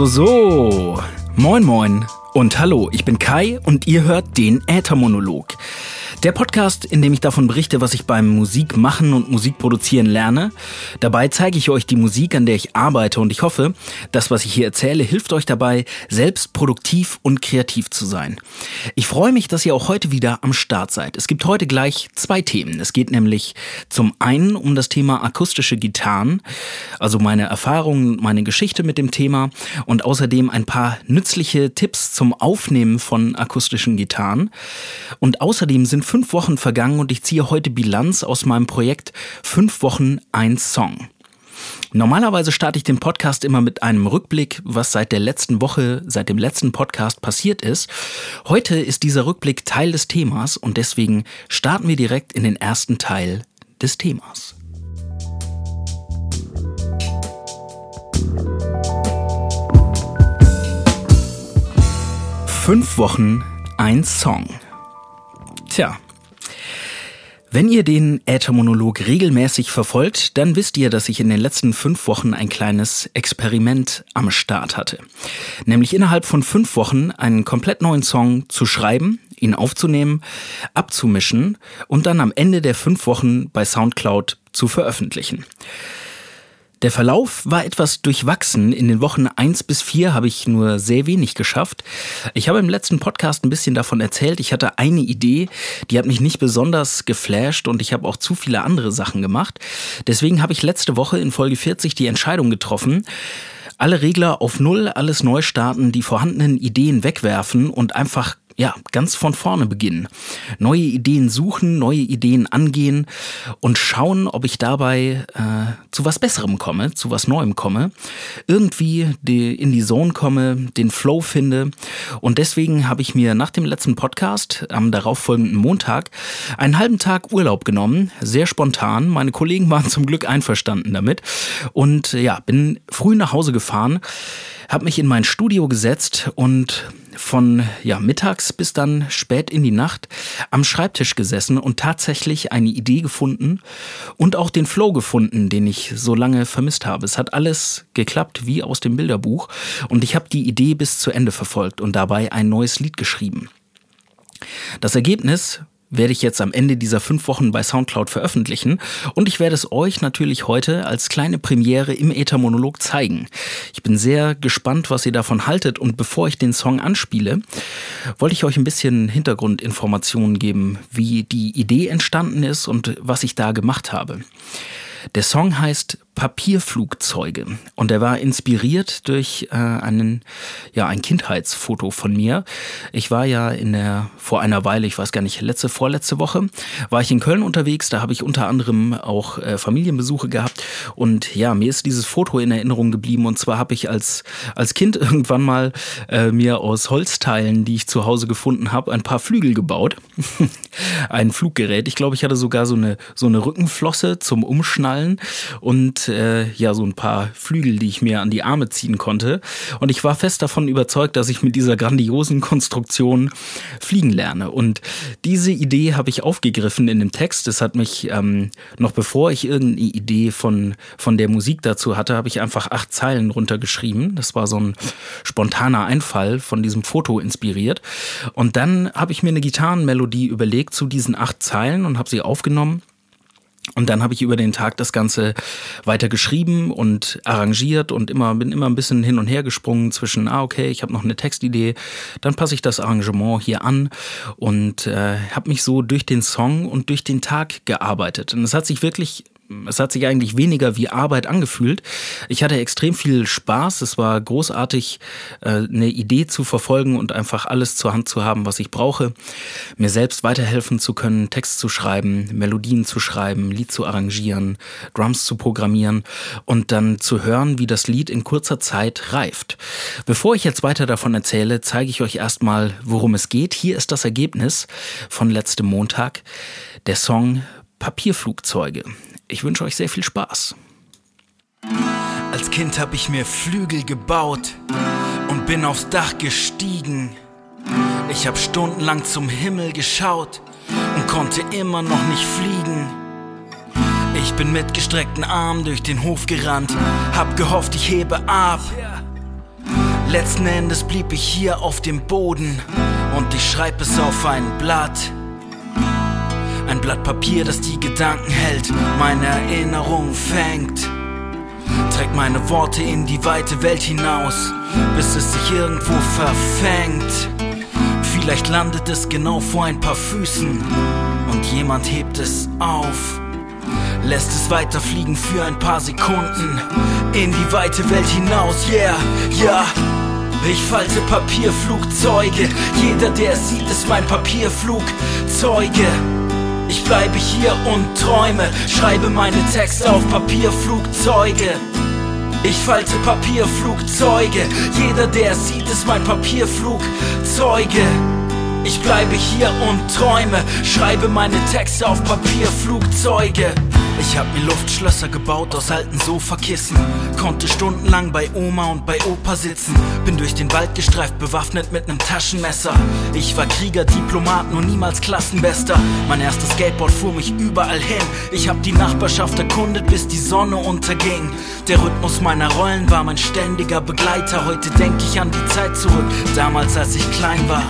So, so, so. Moin, moin. Und hallo, ich bin Kai und ihr hört den Äthermonolog. Der Podcast, in dem ich davon berichte, was ich beim Musikmachen und Musikproduzieren lerne. Dabei zeige ich euch die Musik, an der ich arbeite und ich hoffe, das, was ich hier erzähle, hilft euch dabei, selbst produktiv und kreativ zu sein. Ich freue mich, dass ihr auch heute wieder am Start seid. Es gibt heute gleich zwei Themen. Es geht nämlich zum einen um das Thema akustische Gitarren, also meine Erfahrungen, meine Geschichte mit dem Thema und außerdem ein paar nützliche Tipps zum Aufnehmen von akustischen Gitarren. Und außerdem sind fünf Wochen vergangen und ich ziehe heute Bilanz aus meinem Projekt Fünf Wochen ein Song. Normalerweise starte ich den Podcast immer mit einem Rückblick, was seit der letzten Woche, seit dem letzten Podcast passiert ist. Heute ist dieser Rückblick Teil des Themas und deswegen starten wir direkt in den ersten Teil des Themas. Fünf Wochen ein Song. Tja, wenn ihr den Äthermonolog regelmäßig verfolgt, dann wisst ihr, dass ich in den letzten fünf Wochen ein kleines Experiment am Start hatte. Nämlich innerhalb von fünf Wochen einen komplett neuen Song zu schreiben, ihn aufzunehmen, abzumischen und dann am Ende der fünf Wochen bei Soundcloud zu veröffentlichen. Der Verlauf war etwas durchwachsen. In den Wochen eins bis vier habe ich nur sehr wenig geschafft. Ich habe im letzten Podcast ein bisschen davon erzählt. Ich hatte eine Idee, die hat mich nicht besonders geflasht und ich habe auch zu viele andere Sachen gemacht. Deswegen habe ich letzte Woche in Folge 40 die Entscheidung getroffen, alle Regler auf Null, alles neu starten, die vorhandenen Ideen wegwerfen und einfach ja, ganz von vorne beginnen. Neue Ideen suchen, neue Ideen angehen und schauen, ob ich dabei äh, zu was Besserem komme, zu was Neuem komme, irgendwie die, in die Zone komme, den Flow finde. Und deswegen habe ich mir nach dem letzten Podcast am darauffolgenden Montag einen halben Tag Urlaub genommen, sehr spontan. Meine Kollegen waren zum Glück einverstanden damit und ja, bin früh nach Hause gefahren habe mich in mein Studio gesetzt und von ja, mittags bis dann spät in die Nacht am Schreibtisch gesessen und tatsächlich eine Idee gefunden und auch den Flow gefunden, den ich so lange vermisst habe. Es hat alles geklappt wie aus dem Bilderbuch und ich habe die Idee bis zu Ende verfolgt und dabei ein neues Lied geschrieben. Das Ergebnis werde ich jetzt am Ende dieser fünf Wochen bei Soundcloud veröffentlichen und ich werde es euch natürlich heute als kleine Premiere im Ether-Monolog zeigen. Ich bin sehr gespannt, was ihr davon haltet und bevor ich den Song anspiele, wollte ich euch ein bisschen Hintergrundinformationen geben, wie die Idee entstanden ist und was ich da gemacht habe. Der Song heißt Papierflugzeuge. Und er war inspiriert durch äh, einen, ja, ein Kindheitsfoto von mir. Ich war ja in der, vor einer Weile, ich weiß gar nicht, letzte, vorletzte Woche, war ich in Köln unterwegs. Da habe ich unter anderem auch äh, Familienbesuche gehabt. Und ja, mir ist dieses Foto in Erinnerung geblieben. Und zwar habe ich als, als Kind irgendwann mal äh, mir aus Holzteilen, die ich zu Hause gefunden habe, ein paar Flügel gebaut. ein Fluggerät. Ich glaube, ich hatte sogar so eine, so eine Rückenflosse zum Umschnallen. Und äh, ja so ein paar Flügel, die ich mir an die Arme ziehen konnte. Und ich war fest davon überzeugt, dass ich mit dieser grandiosen Konstruktion fliegen lerne. Und diese Idee habe ich aufgegriffen in dem Text. Es hat mich, ähm, noch bevor ich irgendeine Idee von, von der Musik dazu hatte, habe ich einfach acht Zeilen runtergeschrieben. Das war so ein spontaner Einfall von diesem Foto inspiriert. Und dann habe ich mir eine Gitarrenmelodie überlegt zu diesen acht Zeilen und habe sie aufgenommen und dann habe ich über den Tag das Ganze weiter geschrieben und arrangiert und immer bin immer ein bisschen hin und her gesprungen zwischen, ah okay, ich habe noch eine Textidee, dann passe ich das Arrangement hier an und äh, habe mich so durch den Song und durch den Tag gearbeitet. Und es hat sich wirklich es hat sich eigentlich weniger wie Arbeit angefühlt. Ich hatte extrem viel Spaß. Es war großartig, äh, eine Idee zu verfolgen und einfach alles zur Hand zu haben, was ich brauche. Mir selbst weiterhelfen zu können, Text zu schreiben, Melodien zu schreiben, Lied zu arrangieren, Drums zu programmieren und dann zu hören, wie das Lied in kurzer Zeit reift. Bevor ich jetzt weiter davon erzähle, zeige ich euch erstmal, worum es geht. Hier ist das Ergebnis von letztem Montag. Der Song Papierflugzeuge. Ich wünsche euch sehr viel Spaß. Als Kind habe ich mir Flügel gebaut und bin aufs Dach gestiegen. Ich habe stundenlang zum Himmel geschaut und konnte immer noch nicht fliegen. Ich bin mit gestreckten Armen durch den Hof gerannt, hab gehofft, ich hebe ab. Letzten Endes blieb ich hier auf dem Boden und ich schreib es auf ein Blatt. Ein Blatt Papier, das die Gedanken hält, meine Erinnerung fängt. Trägt meine Worte in die weite Welt hinaus, bis es sich irgendwo verfängt. Vielleicht landet es genau vor ein paar Füßen und jemand hebt es auf. Lässt es weiterfliegen für ein paar Sekunden in die weite Welt hinaus, yeah, ja. Ich falte Papierflugzeuge, jeder der es sieht, ist mein Papierflugzeuge. Ich bleibe hier und träume, schreibe meine Texte auf Papierflugzeuge. Ich falte Papierflugzeuge, jeder der sieht, ist mein Papierflugzeuge. Ich bleibe hier und träume, schreibe meine Texte auf Papierflugzeuge. Ich hab mir Luftschlösser gebaut aus alten Sofakissen. Konnte stundenlang bei Oma und bei Opa sitzen. Bin durch den Wald gestreift, bewaffnet mit nem Taschenmesser. Ich war Krieger, Diplomat, nur niemals Klassenbester. Mein erstes Skateboard fuhr mich überall hin. Ich hab die Nachbarschaft erkundet, bis die Sonne unterging. Der Rhythmus meiner Rollen war mein ständiger Begleiter. Heute denk ich an die Zeit zurück, damals als ich klein war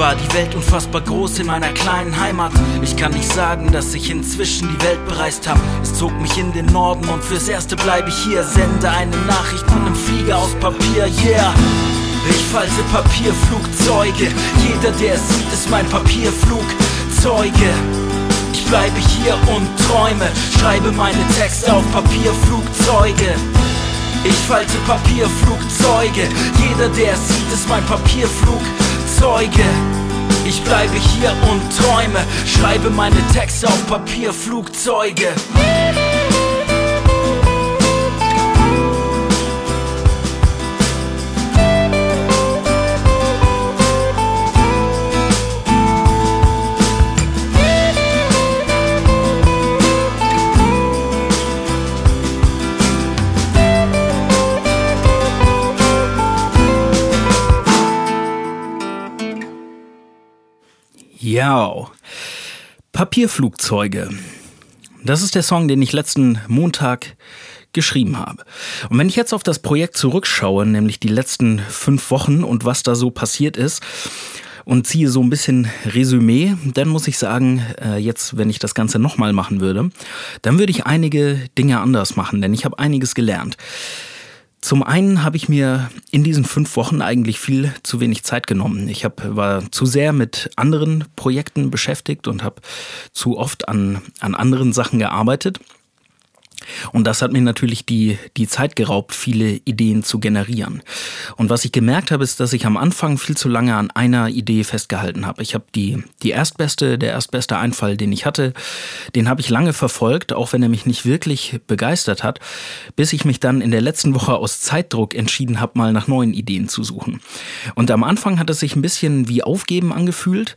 war die Welt unfassbar groß in meiner kleinen Heimat. Ich kann nicht sagen, dass ich inzwischen die Welt bereist hab. Es zog mich in den Norden und fürs Erste bleibe ich hier. Sende eine Nachricht mit einem Flieger aus Papier, yeah. Ich falte Papierflugzeuge. Jeder, der es sieht, ist mein Papierflugzeuge. Ich bleibe hier und träume, schreibe meine Texte auf Papierflugzeuge. Ich falte Papierflugzeuge. Jeder, der es sieht, ist mein Papierflugzeuge. Zeuge. Ich bleibe hier und träume, schreibe meine Texte auf Papierflugzeuge. Ja, Papierflugzeuge. Das ist der Song, den ich letzten Montag geschrieben habe. Und wenn ich jetzt auf das Projekt zurückschaue, nämlich die letzten fünf Wochen und was da so passiert ist, und ziehe so ein bisschen Resümee, dann muss ich sagen, äh, jetzt, wenn ich das Ganze nochmal machen würde, dann würde ich einige Dinge anders machen, denn ich habe einiges gelernt. Zum einen habe ich mir in diesen fünf Wochen eigentlich viel zu wenig Zeit genommen. Ich hab, war zu sehr mit anderen Projekten beschäftigt und habe zu oft an, an anderen Sachen gearbeitet. Und das hat mir natürlich die, die Zeit geraubt, viele Ideen zu generieren. Und was ich gemerkt habe, ist, dass ich am Anfang viel zu lange an einer Idee festgehalten habe. Ich habe die, die erstbeste, der erstbeste Einfall, den ich hatte, den habe ich lange verfolgt, auch wenn er mich nicht wirklich begeistert hat, bis ich mich dann in der letzten Woche aus Zeitdruck entschieden habe, mal nach neuen Ideen zu suchen. Und am Anfang hat es sich ein bisschen wie Aufgeben angefühlt.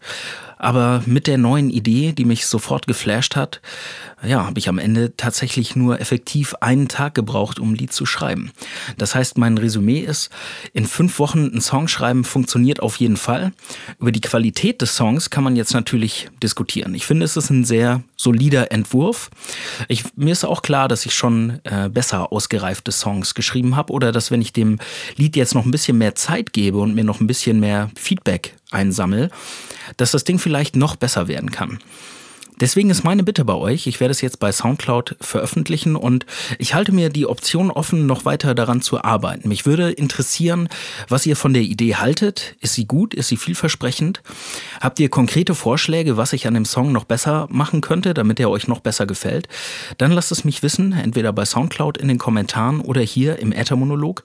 Aber mit der neuen Idee, die mich sofort geflasht hat, ja, habe ich am Ende tatsächlich nur effektiv einen Tag gebraucht, um ein Lied zu schreiben. Das heißt, mein Resümee ist, in fünf Wochen ein Song schreiben funktioniert auf jeden Fall. Über die Qualität des Songs kann man jetzt natürlich diskutieren. Ich finde, es ist ein sehr solider Entwurf. Ich, mir ist auch klar, dass ich schon äh, besser ausgereifte Songs geschrieben habe oder dass wenn ich dem Lied jetzt noch ein bisschen mehr Zeit gebe und mir noch ein bisschen mehr Feedback einsammle, dass das Ding vielleicht noch besser werden kann. Deswegen ist meine Bitte bei euch, ich werde es jetzt bei SoundCloud veröffentlichen und ich halte mir die Option offen, noch weiter daran zu arbeiten. Mich würde interessieren, was ihr von der Idee haltet. Ist sie gut? Ist sie vielversprechend? Habt ihr konkrete Vorschläge, was ich an dem Song noch besser machen könnte, damit er euch noch besser gefällt? Dann lasst es mich wissen, entweder bei SoundCloud in den Kommentaren oder hier im Äthermonolog.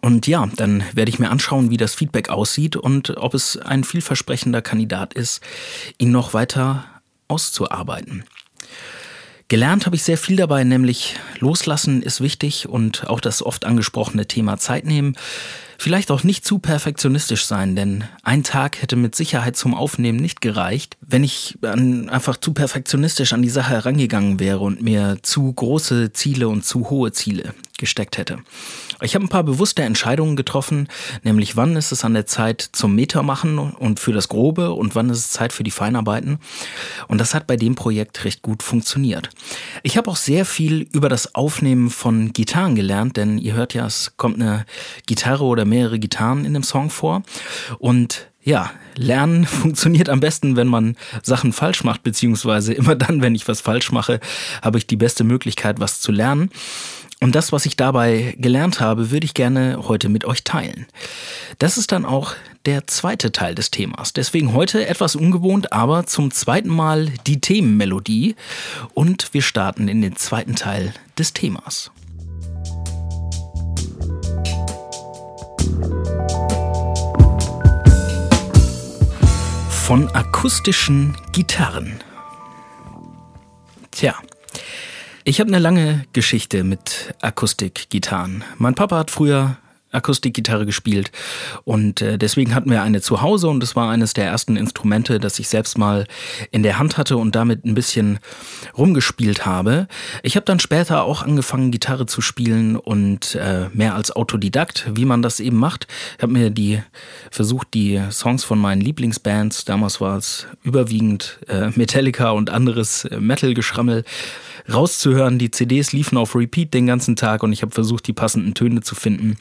Und ja, dann werde ich mir anschauen, wie das Feedback aussieht und ob es ein vielversprechender Kandidat ist, ihn noch weiter auszuarbeiten. Gelernt habe ich sehr viel dabei, nämlich loslassen ist wichtig und auch das oft angesprochene Thema Zeit nehmen. Vielleicht auch nicht zu perfektionistisch sein, denn ein Tag hätte mit Sicherheit zum Aufnehmen nicht gereicht, wenn ich einfach zu perfektionistisch an die Sache herangegangen wäre und mir zu große Ziele und zu hohe Ziele gesteckt hätte. Ich habe ein paar bewusste Entscheidungen getroffen, nämlich wann ist es an der Zeit zum Meter machen und für das Grobe und wann ist es Zeit für die Feinarbeiten. Und das hat bei dem Projekt recht gut funktioniert. Ich habe auch sehr viel über das Aufnehmen von Gitarren gelernt, denn ihr hört ja, es kommt eine Gitarre oder mehrere Gitarren in dem Song vor. Und ja, Lernen funktioniert am besten, wenn man Sachen falsch macht, beziehungsweise immer dann, wenn ich was falsch mache, habe ich die beste Möglichkeit, was zu lernen. Und das, was ich dabei gelernt habe, würde ich gerne heute mit euch teilen. Das ist dann auch der zweite Teil des Themas. Deswegen heute etwas ungewohnt, aber zum zweiten Mal die Themenmelodie. Und wir starten in den zweiten Teil des Themas. Von akustischen Gitarren. Tja, ich habe eine lange Geschichte mit Akustikgitarren. Mein Papa hat früher Akustikgitarre gespielt und äh, deswegen hatten wir eine zu Hause und es war eines der ersten Instrumente, das ich selbst mal in der Hand hatte und damit ein bisschen rumgespielt habe. Ich habe dann später auch angefangen Gitarre zu spielen und äh, mehr als Autodidakt, wie man das eben macht. Ich habe mir die versucht die Songs von meinen Lieblingsbands, damals war es überwiegend äh, Metallica und anderes äh, Metal-Geschrammel rauszuhören. Die CDs liefen auf Repeat den ganzen Tag und ich habe versucht, die passenden Töne zu finden.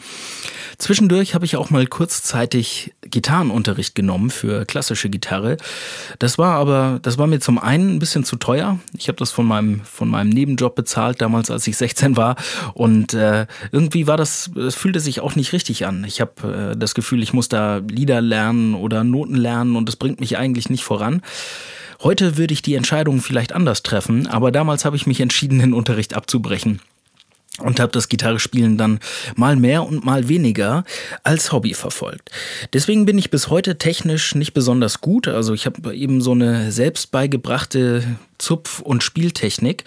Zwischendurch habe ich auch mal kurzzeitig Gitarrenunterricht genommen für klassische Gitarre. Das war aber, das war mir zum einen ein bisschen zu teuer. Ich habe das von meinem, von meinem Nebenjob bezahlt, damals als ich 16 war. Und äh, irgendwie war das, es fühlte sich auch nicht richtig an. Ich habe äh, das Gefühl, ich muss da Lieder lernen oder Noten lernen und es bringt mich eigentlich nicht voran. Heute würde ich die Entscheidung vielleicht anders treffen, aber damals habe ich mich entschieden, den Unterricht abzubrechen und habe das Gitarrespielen dann mal mehr und mal weniger als Hobby verfolgt. Deswegen bin ich bis heute technisch nicht besonders gut. Also ich habe eben so eine selbst beigebrachte Zupf- und Spieltechnik.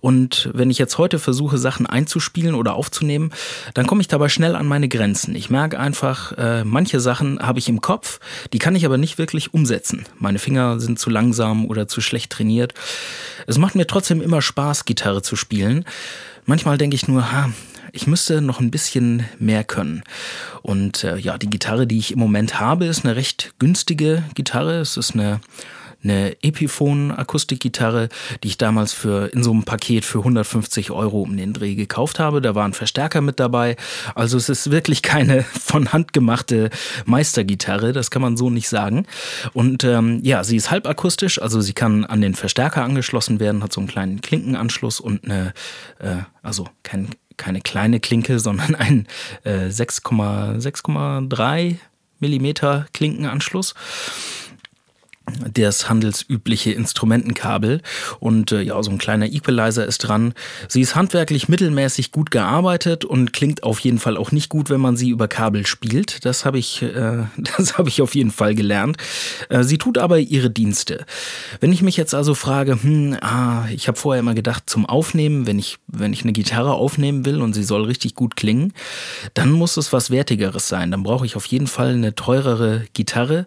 Und wenn ich jetzt heute versuche, Sachen einzuspielen oder aufzunehmen, dann komme ich dabei schnell an meine Grenzen. Ich merke einfach, äh, manche Sachen habe ich im Kopf, die kann ich aber nicht wirklich umsetzen. Meine Finger sind zu langsam oder zu schlecht trainiert. Es macht mir trotzdem immer Spaß, Gitarre zu spielen. Manchmal denke ich nur, ha, ich müsste noch ein bisschen mehr können. Und äh, ja, die Gitarre, die ich im Moment habe, ist eine recht günstige Gitarre. Es ist eine eine Epiphone-Akustikgitarre, die ich damals für in so einem Paket für 150 Euro um den Dreh gekauft habe. Da war ein Verstärker mit dabei. Also es ist wirklich keine von Hand gemachte Meistergitarre, das kann man so nicht sagen. Und ähm, ja, sie ist halbakustisch, also sie kann an den Verstärker angeschlossen werden, hat so einen kleinen Klinkenanschluss und eine, äh, also kein keine kleine Klinke, sondern ein äh, 6,3 Millimeter Klinkenanschluss das handelsübliche Instrumentenkabel und äh, ja, so ein kleiner Equalizer ist dran. Sie ist handwerklich mittelmäßig gut gearbeitet und klingt auf jeden Fall auch nicht gut, wenn man sie über Kabel spielt. Das habe ich, äh, das ich auf jeden Fall gelernt. Äh, sie tut aber ihre Dienste. Wenn ich mich jetzt also frage, hm, ah, ich habe vorher immer gedacht, zum Aufnehmen, wenn ich, wenn ich eine Gitarre aufnehmen will und sie soll richtig gut klingen, dann muss es was Wertigeres sein. Dann brauche ich auf jeden Fall eine teurere Gitarre.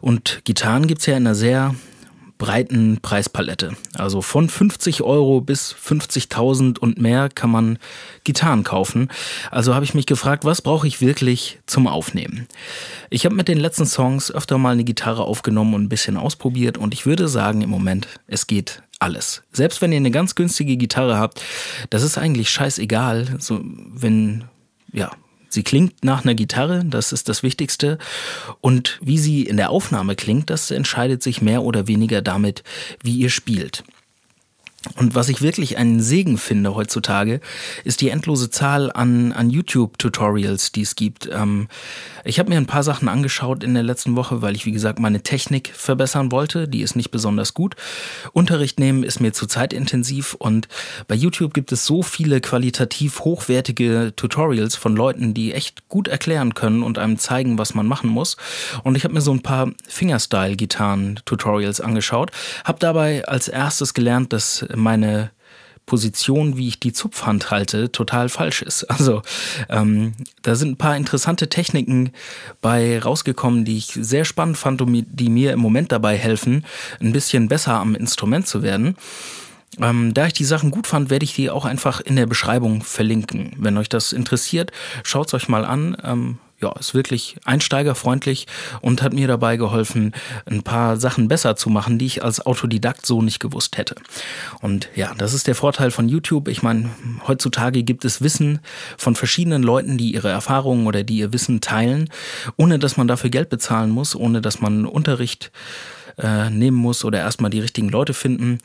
Und Gitarren gibt's ja ja in einer sehr breiten Preispalette. Also von 50 Euro bis 50.000 und mehr kann man Gitarren kaufen. Also habe ich mich gefragt, was brauche ich wirklich zum Aufnehmen? Ich habe mit den letzten Songs öfter mal eine Gitarre aufgenommen und ein bisschen ausprobiert und ich würde sagen im Moment, es geht alles. Selbst wenn ihr eine ganz günstige Gitarre habt, das ist eigentlich scheißegal. So, wenn, ja, Sie klingt nach einer Gitarre, das ist das Wichtigste. Und wie sie in der Aufnahme klingt, das entscheidet sich mehr oder weniger damit, wie ihr spielt. Und was ich wirklich einen Segen finde heutzutage, ist die endlose Zahl an, an YouTube-Tutorials, die es gibt. Ähm, ich habe mir ein paar Sachen angeschaut in der letzten Woche, weil ich, wie gesagt, meine Technik verbessern wollte. Die ist nicht besonders gut. Unterricht nehmen ist mir zu zeitintensiv und bei YouTube gibt es so viele qualitativ hochwertige Tutorials von Leuten, die echt gut erklären können und einem zeigen, was man machen muss. Und ich habe mir so ein paar Fingerstyle-Gitarren-Tutorials angeschaut, habe dabei als erstes gelernt, dass meine Position, wie ich die Zupfhand halte, total falsch ist. Also ähm, da sind ein paar interessante Techniken bei rausgekommen, die ich sehr spannend fand und die mir im Moment dabei helfen, ein bisschen besser am Instrument zu werden. Ähm, da ich die Sachen gut fand, werde ich die auch einfach in der Beschreibung verlinken. Wenn euch das interessiert, schaut es euch mal an. Ähm, ja, ist wirklich einsteigerfreundlich und hat mir dabei geholfen, ein paar Sachen besser zu machen, die ich als Autodidakt so nicht gewusst hätte. Und ja, das ist der Vorteil von YouTube. Ich meine, heutzutage gibt es Wissen von verschiedenen Leuten, die ihre Erfahrungen oder die ihr Wissen teilen, ohne dass man dafür Geld bezahlen muss, ohne dass man Unterricht äh, nehmen muss oder erstmal die richtigen Leute finden.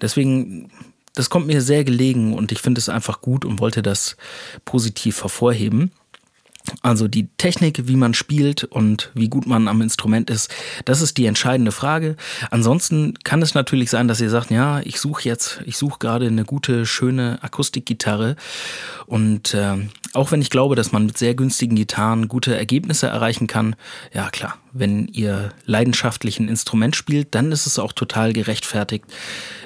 Deswegen das kommt mir sehr gelegen und ich finde es einfach gut und wollte das positiv hervorheben. Also die Technik, wie man spielt und wie gut man am Instrument ist, das ist die entscheidende Frage. Ansonsten kann es natürlich sein, dass ihr sagt, ja, ich suche jetzt, ich suche gerade eine gute, schöne Akustikgitarre. Und äh, auch wenn ich glaube, dass man mit sehr günstigen Gitarren gute Ergebnisse erreichen kann, ja klar, wenn ihr leidenschaftlich ein Instrument spielt, dann ist es auch total gerechtfertigt,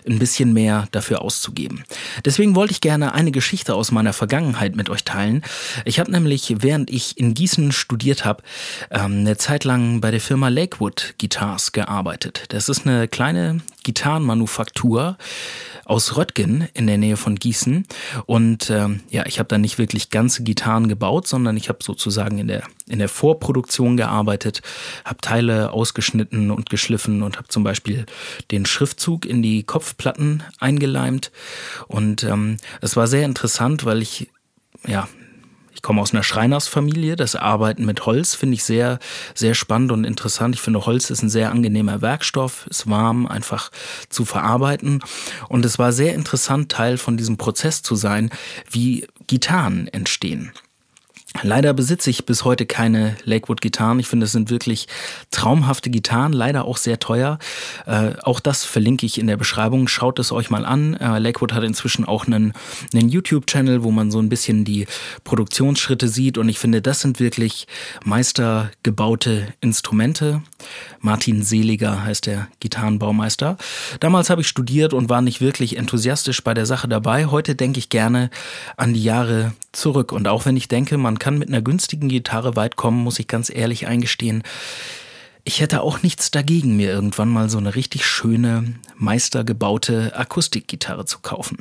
ein bisschen mehr dafür auszugeben. Deswegen wollte ich gerne eine Geschichte aus meiner Vergangenheit mit euch teilen. Ich habe nämlich, während ich in Gießen studiert habe, ähm, eine Zeit lang bei der Firma Lakewood Guitars gearbeitet. Das ist eine kleine Gitarrenmanufaktur aus Röttgen in der Nähe von Gießen. Und ähm, ja, ich habe da nicht wirklich ganze Gitarren gebaut, sondern ich habe sozusagen in der, in der Vorproduktion gearbeitet, habe Teile ausgeschnitten und geschliffen und habe zum Beispiel den Schriftzug in die Kopfplatten eingeleimt. Und ähm, es war sehr interessant, weil ich ja komme aus einer Schreinersfamilie. Das Arbeiten mit Holz finde ich sehr, sehr spannend und interessant. Ich finde, Holz ist ein sehr angenehmer Werkstoff, ist warm, einfach zu verarbeiten. Und es war sehr interessant, Teil von diesem Prozess zu sein, wie Gitarren entstehen. Leider besitze ich bis heute keine Lakewood-Gitarren. Ich finde, es sind wirklich traumhafte Gitarren, leider auch sehr teuer. Äh, auch das verlinke ich in der Beschreibung. Schaut es euch mal an. Äh, Lakewood hat inzwischen auch einen, einen YouTube-Channel, wo man so ein bisschen die Produktionsschritte sieht. Und ich finde, das sind wirklich meistergebaute Instrumente. Martin Seliger heißt der Gitarrenbaumeister. Damals habe ich studiert und war nicht wirklich enthusiastisch bei der Sache dabei. Heute denke ich gerne an die Jahre zurück. Und auch wenn ich denke, man kann mit einer günstigen Gitarre weit kommen, muss ich ganz ehrlich eingestehen, ich hätte auch nichts dagegen, mir irgendwann mal so eine richtig schöne, meistergebaute Akustikgitarre zu kaufen.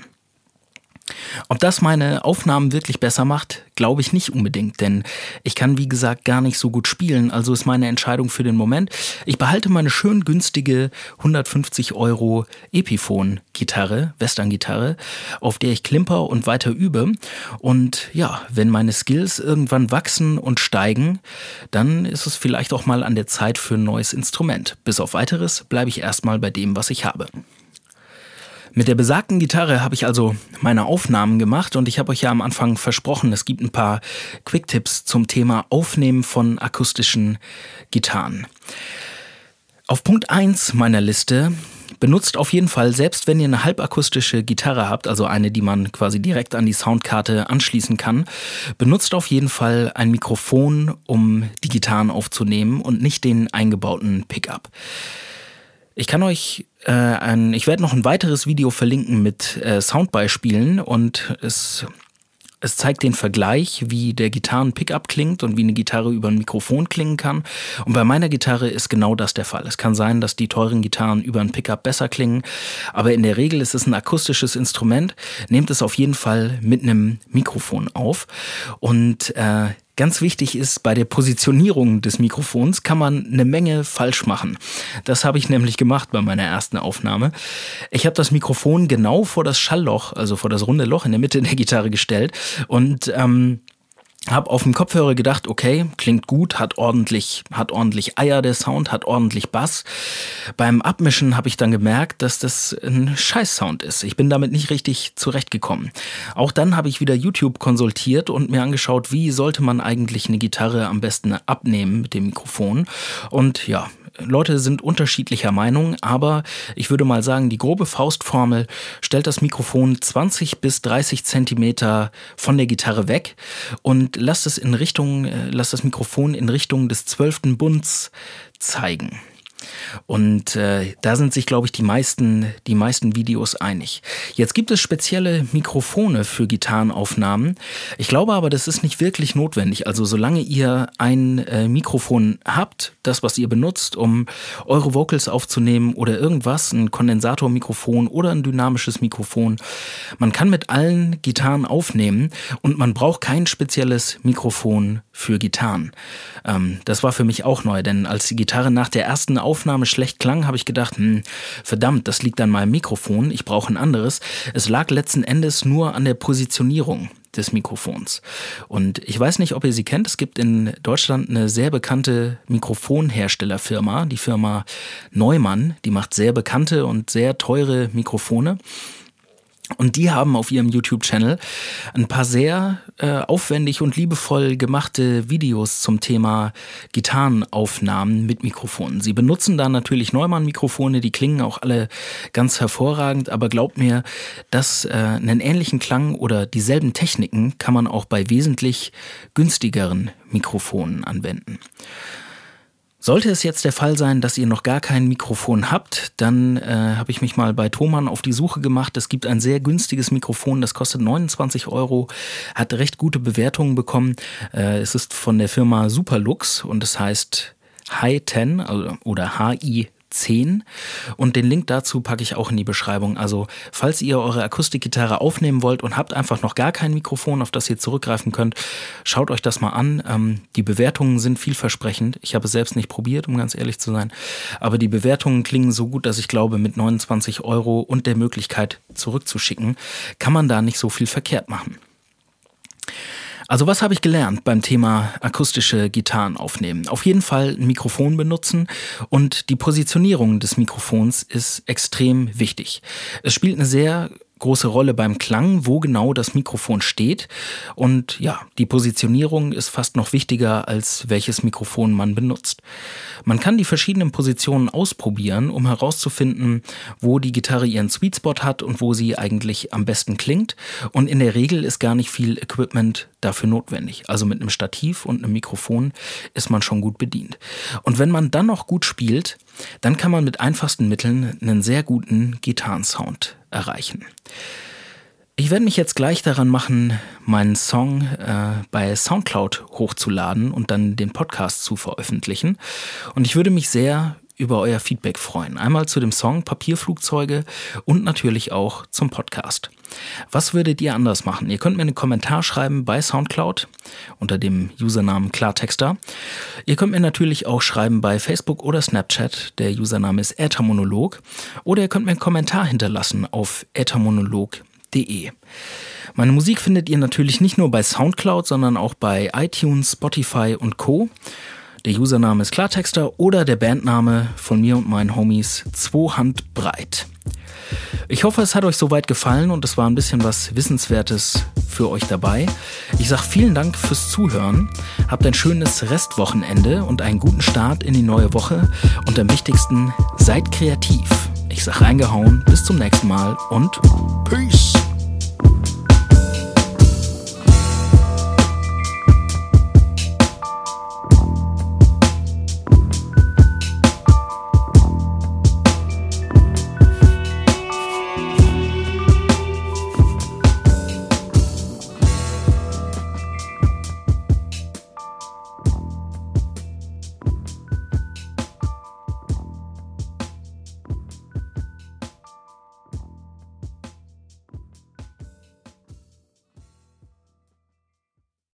Ob das meine Aufnahmen wirklich besser macht, glaube ich nicht unbedingt, denn ich kann wie gesagt gar nicht so gut spielen, also ist meine Entscheidung für den Moment, ich behalte meine schön günstige 150 Euro Epiphone-Gitarre, Western-Gitarre, auf der ich klimper und weiter übe und ja, wenn meine Skills irgendwann wachsen und steigen, dann ist es vielleicht auch mal an der Zeit für ein neues Instrument. Bis auf weiteres bleibe ich erstmal bei dem, was ich habe. Mit der besagten Gitarre habe ich also meine Aufnahmen gemacht und ich habe euch ja am Anfang versprochen, es gibt ein paar Quick-Tipps zum Thema Aufnehmen von akustischen Gitarren. Auf Punkt 1 meiner Liste benutzt auf jeden Fall, selbst wenn ihr eine halbakustische Gitarre habt, also eine, die man quasi direkt an die Soundkarte anschließen kann, benutzt auf jeden Fall ein Mikrofon, um die Gitarren aufzunehmen und nicht den eingebauten Pickup. Ich kann euch äh, ein, ich werde noch ein weiteres Video verlinken mit äh, Soundbeispielen und es es zeigt den Vergleich, wie der Gitarren-Pickup klingt und wie eine Gitarre über ein Mikrofon klingen kann. Und bei meiner Gitarre ist genau das der Fall. Es kann sein, dass die teuren Gitarren über ein Pickup besser klingen, aber in der Regel ist es ein akustisches Instrument. Nehmt es auf jeden Fall mit einem Mikrofon auf. Und äh, Ganz wichtig ist, bei der Positionierung des Mikrofons kann man eine Menge falsch machen. Das habe ich nämlich gemacht bei meiner ersten Aufnahme. Ich habe das Mikrofon genau vor das Schallloch, also vor das runde Loch in der Mitte der Gitarre gestellt und ähm, hab auf dem Kopfhörer gedacht, okay, klingt gut, hat ordentlich, hat ordentlich Eier der Sound, hat ordentlich Bass. Beim Abmischen habe ich dann gemerkt, dass das ein Scheiß-Sound ist. Ich bin damit nicht richtig zurechtgekommen. Auch dann habe ich wieder YouTube konsultiert und mir angeschaut, wie sollte man eigentlich eine Gitarre am besten abnehmen mit dem Mikrofon. Und ja, Leute sind unterschiedlicher Meinung, aber ich würde mal sagen, die grobe Faustformel stellt das Mikrofon 20 bis 30 Zentimeter von der Gitarre weg und lasst es in Richtung, äh, lasst das Mikrofon in Richtung des zwölften Bunds zeigen. Und äh, da sind sich, glaube ich, die meisten, die meisten Videos einig. Jetzt gibt es spezielle Mikrofone für Gitarrenaufnahmen. Ich glaube aber, das ist nicht wirklich notwendig. Also solange ihr ein äh, Mikrofon habt, das, was ihr benutzt, um eure Vocals aufzunehmen oder irgendwas, ein Kondensatormikrofon oder ein dynamisches Mikrofon, man kann mit allen Gitarren aufnehmen und man braucht kein spezielles Mikrofon für Gitarren. Ähm, das war für mich auch neu, denn als die Gitarre nach der ersten Aufnahme schlecht klang, habe ich gedacht, hm, verdammt, das liegt an meinem Mikrofon, ich brauche ein anderes. Es lag letzten Endes nur an der Positionierung des Mikrofons. Und ich weiß nicht, ob ihr sie kennt. Es gibt in Deutschland eine sehr bekannte Mikrofonherstellerfirma, die Firma Neumann. Die macht sehr bekannte und sehr teure Mikrofone. Und die haben auf ihrem YouTube-Channel ein paar sehr äh, aufwendig und liebevoll gemachte Videos zum Thema Gitarrenaufnahmen mit Mikrofonen. Sie benutzen da natürlich Neumann-Mikrofone, die klingen auch alle ganz hervorragend, aber glaubt mir, dass äh, einen ähnlichen Klang oder dieselben Techniken kann man auch bei wesentlich günstigeren Mikrofonen anwenden. Sollte es jetzt der Fall sein, dass ihr noch gar kein Mikrofon habt, dann äh, habe ich mich mal bei Thomann auf die Suche gemacht. Es gibt ein sehr günstiges Mikrofon, das kostet 29 Euro, hat recht gute Bewertungen bekommen. Äh, es ist von der Firma Superlux und es heißt High 10 also, oder HI 10 und den Link dazu packe ich auch in die Beschreibung. Also falls ihr eure Akustikgitarre aufnehmen wollt und habt einfach noch gar kein Mikrofon, auf das ihr zurückgreifen könnt, schaut euch das mal an. Ähm, die Bewertungen sind vielversprechend. Ich habe es selbst nicht probiert, um ganz ehrlich zu sein, aber die Bewertungen klingen so gut, dass ich glaube, mit 29 Euro und der Möglichkeit zurückzuschicken, kann man da nicht so viel verkehrt machen. Also was habe ich gelernt beim Thema akustische Gitarren aufnehmen? Auf jeden Fall ein Mikrofon benutzen und die Positionierung des Mikrofons ist extrem wichtig. Es spielt eine sehr große Rolle beim Klang, wo genau das Mikrofon steht. Und ja, die Positionierung ist fast noch wichtiger, als welches Mikrofon man benutzt. Man kann die verschiedenen Positionen ausprobieren, um herauszufinden, wo die Gitarre ihren Sweet Spot hat und wo sie eigentlich am besten klingt. Und in der Regel ist gar nicht viel Equipment dafür notwendig. Also mit einem Stativ und einem Mikrofon ist man schon gut bedient. Und wenn man dann noch gut spielt, dann kann man mit einfachsten Mitteln einen sehr guten Gitarrensound erreichen. Ich werde mich jetzt gleich daran machen, meinen Song äh, bei SoundCloud hochzuladen und dann den Podcast zu veröffentlichen. Und ich würde mich sehr über euer Feedback freuen. Einmal zu dem Song Papierflugzeuge und natürlich auch zum Podcast. Was würdet ihr anders machen? Ihr könnt mir einen Kommentar schreiben bei SoundCloud unter dem Usernamen Klartexter. Ihr könnt mir natürlich auch schreiben bei Facebook oder Snapchat. Der Username ist Äthermonolog. Oder ihr könnt mir einen Kommentar hinterlassen auf äthermonolog.de. Meine Musik findet ihr natürlich nicht nur bei SoundCloud, sondern auch bei iTunes, Spotify und Co. Der Username ist Klartexter oder der Bandname von mir und meinen Homies Zwohand breit. Ich hoffe, es hat euch soweit gefallen und es war ein bisschen was Wissenswertes für euch dabei. Ich sage vielen Dank fürs Zuhören. Habt ein schönes Restwochenende und einen guten Start in die neue Woche. Und am wichtigsten, seid kreativ. Ich sage reingehauen, bis zum nächsten Mal und Peace.